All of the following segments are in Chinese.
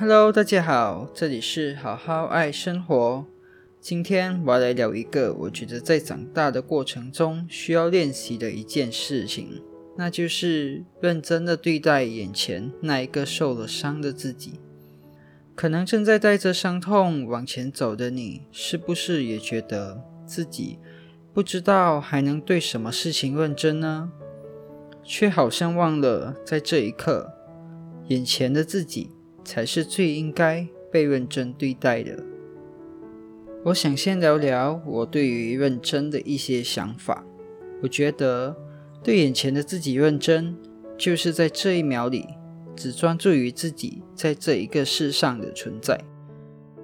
Hello，大家好，这里是好好爱生活。今天我要来聊一个我觉得在长大的过程中需要练习的一件事情，那就是认真的对待眼前那一个受了伤的自己。可能正在带着伤痛往前走的你，是不是也觉得自己不知道还能对什么事情认真呢？却好像忘了在这一刻，眼前的自己才是最应该被认真对待的。我想先聊聊我对于认真的一些想法。我觉得对眼前的自己认真，就是在这一秒里。只专注于自己在这一个世上的存在，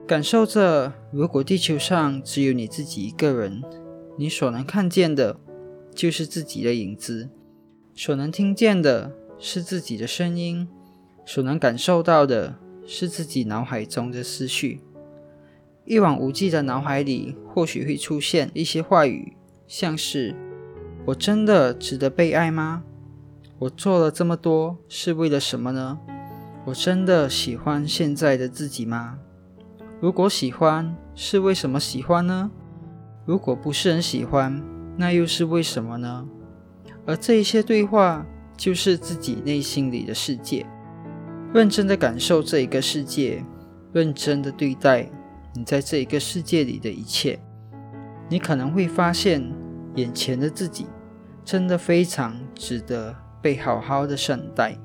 感受着如果地球上只有你自己一个人，你所能看见的就是自己的影子，所能听见的是自己的声音，所能感受到的是自己脑海中的思绪。一往无际的脑海里，或许会出现一些话语，像是“我真的值得被爱吗？”我做了这么多是为了什么呢？我真的喜欢现在的自己吗？如果喜欢，是为什么喜欢呢？如果不是很喜欢，那又是为什么呢？而这一些对话，就是自己内心里的世界。认真的感受这一个世界，认真的对待你在这一个世界里的一切，你可能会发现，眼前的自己真的非常值得。被好好的善待。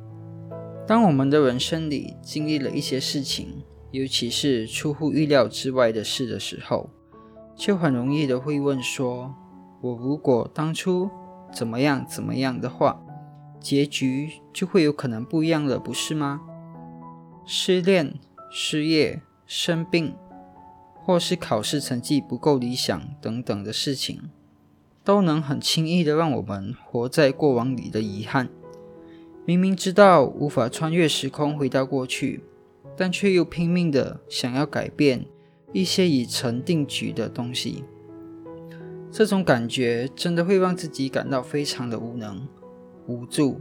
当我们的人生里经历了一些事情，尤其是出乎意料之外的事的时候，就很容易的会问说：“我如果当初怎么样怎么样的话，结局就会有可能不一样了，不是吗？”失恋、失业、生病，或是考试成绩不够理想等等的事情。都能很轻易的让我们活在过往里的遗憾。明明知道无法穿越时空回到过去，但却又拼命的想要改变一些已成定局的东西。这种感觉真的会让自己感到非常的无能、无助，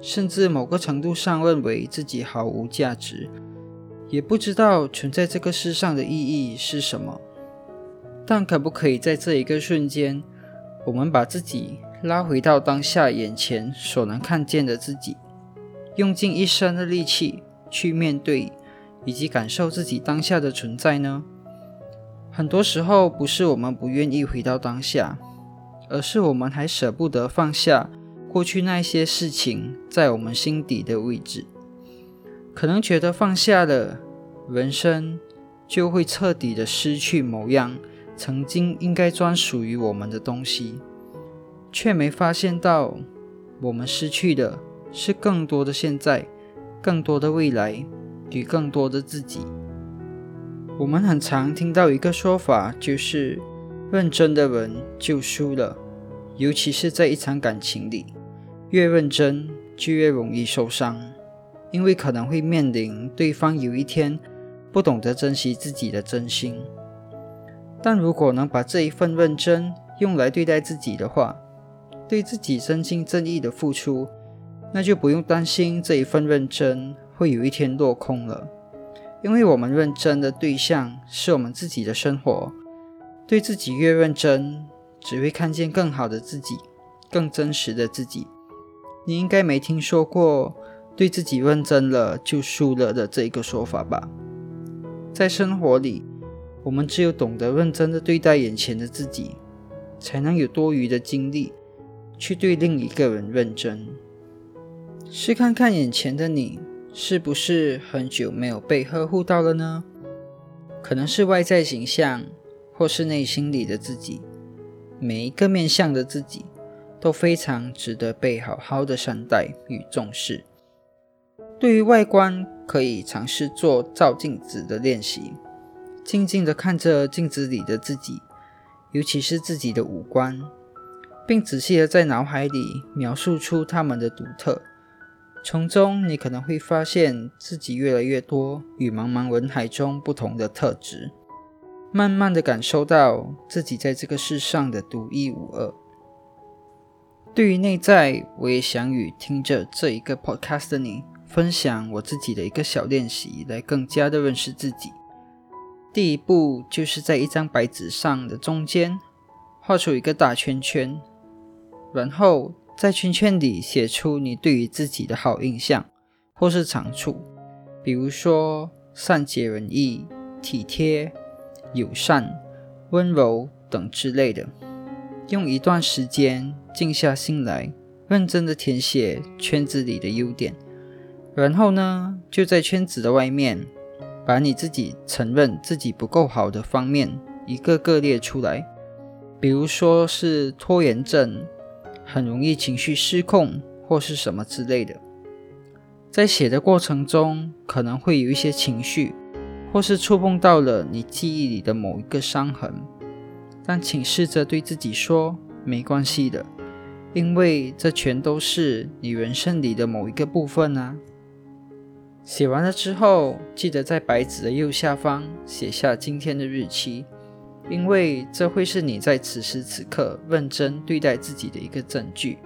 甚至某个程度上认为自己毫无价值，也不知道存在这个世上的意义是什么。但可不可以在这一个瞬间？我们把自己拉回到当下眼前所能看见的自己，用尽一生的力气去面对以及感受自己当下的存在呢？很多时候不是我们不愿意回到当下，而是我们还舍不得放下过去那些事情在我们心底的位置。可能觉得放下了，人生就会彻底的失去某样。曾经应该专属于我们的东西，却没发现到，我们失去的是更多的现在，更多的未来与更多的自己。我们很常听到一个说法，就是认真的人就输了，尤其是在一场感情里，越认真就越容易受伤，因为可能会面临对方有一天不懂得珍惜自己的真心。但如果能把这一份认真用来对待自己的话，对自己真心真意的付出，那就不用担心这一份认真会有一天落空了。因为我们认真的对象是我们自己的生活，对自己越认真，只会看见更好的自己，更真实的自己。你应该没听说过“对自己认真了就输了”的这一个说法吧？在生活里。我们只有懂得认真的对待眼前的自己，才能有多余的精力去对另一个人认真。试看看眼前的你，是不是很久没有被呵护到了呢？可能是外在形象，或是内心里的自己。每一个面向的自己，都非常值得被好好的善待与重视。对于外观，可以尝试做照镜子的练习。静静地看着镜子里的自己，尤其是自己的五官，并仔细地在脑海里描述出他们的独特。从中，你可能会发现自己越来越多与茫茫人海中不同的特质，慢慢地感受到自己在这个世上的独一无二。对于内在，我也想与听着这一个 podcast 的你分享我自己的一个小练习，来更加的认识自己。第一步就是在一张白纸上的中间画出一个大圈圈，然后在圈圈里写出你对于自己的好印象或是长处，比如说善解人意、体贴、友善、温柔等之类的。用一段时间静下心来，认真的填写圈子里的优点，然后呢，就在圈子的外面，把你自己承认自己不够好的方面一个个列出来，比如说是拖延症，很容易情绪失控或是什么之类的。在写的过程中，可能会有一些情绪，或是触碰到了你记忆里的某一个伤痕。但请试着对自己说：“没关系的，因为这全都是你人生里的某一个部分啊。”写完了之后，记得在白纸的右下方写下今天的日期，因为这会是你在此时此刻认真对待自己的一个证据。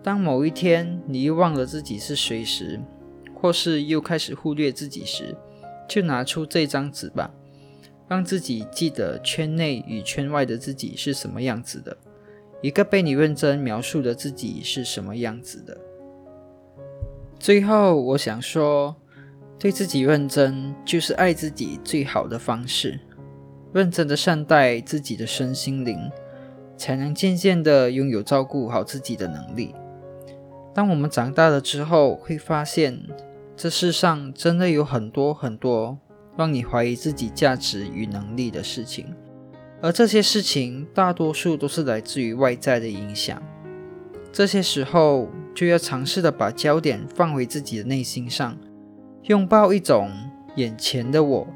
当某一天你又忘了自己是谁时，或是又开始忽略自己时，就拿出这张纸吧。让自己记得圈内与圈外的自己是什么样子的，一个被你认真描述的自己是什么样子的。最后，我想说，对自己认真就是爱自己最好的方式。认真的善待自己的身心灵，才能渐渐的拥有照顾好自己的能力。当我们长大了之后，会发现这世上真的有很多很多。让你怀疑自己价值与能力的事情，而这些事情大多数都是来自于外在的影响。这些时候就要尝试的把焦点放回自己的内心上，拥抱一种眼前的我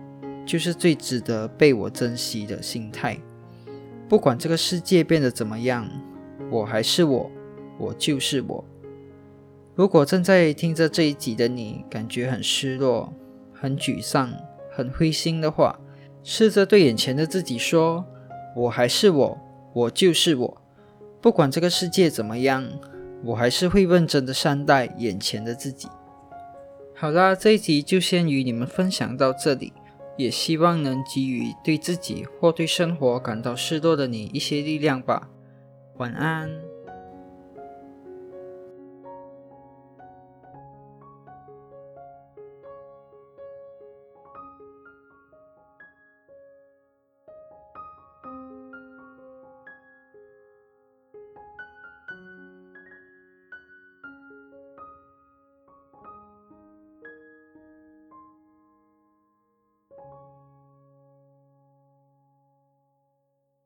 就是最值得被我珍惜的心态。不管这个世界变得怎么样，我还是我，我就是我。如果正在听着这一集的你感觉很失落、很沮丧，很灰心的话，试着对眼前的自己说：“我还是我，我就是我。不管这个世界怎么样，我还是会认真的善待眼前的自己。”好啦，这一集就先与你们分享到这里，也希望能给予对自己或对生活感到失落的你一些力量吧。晚安。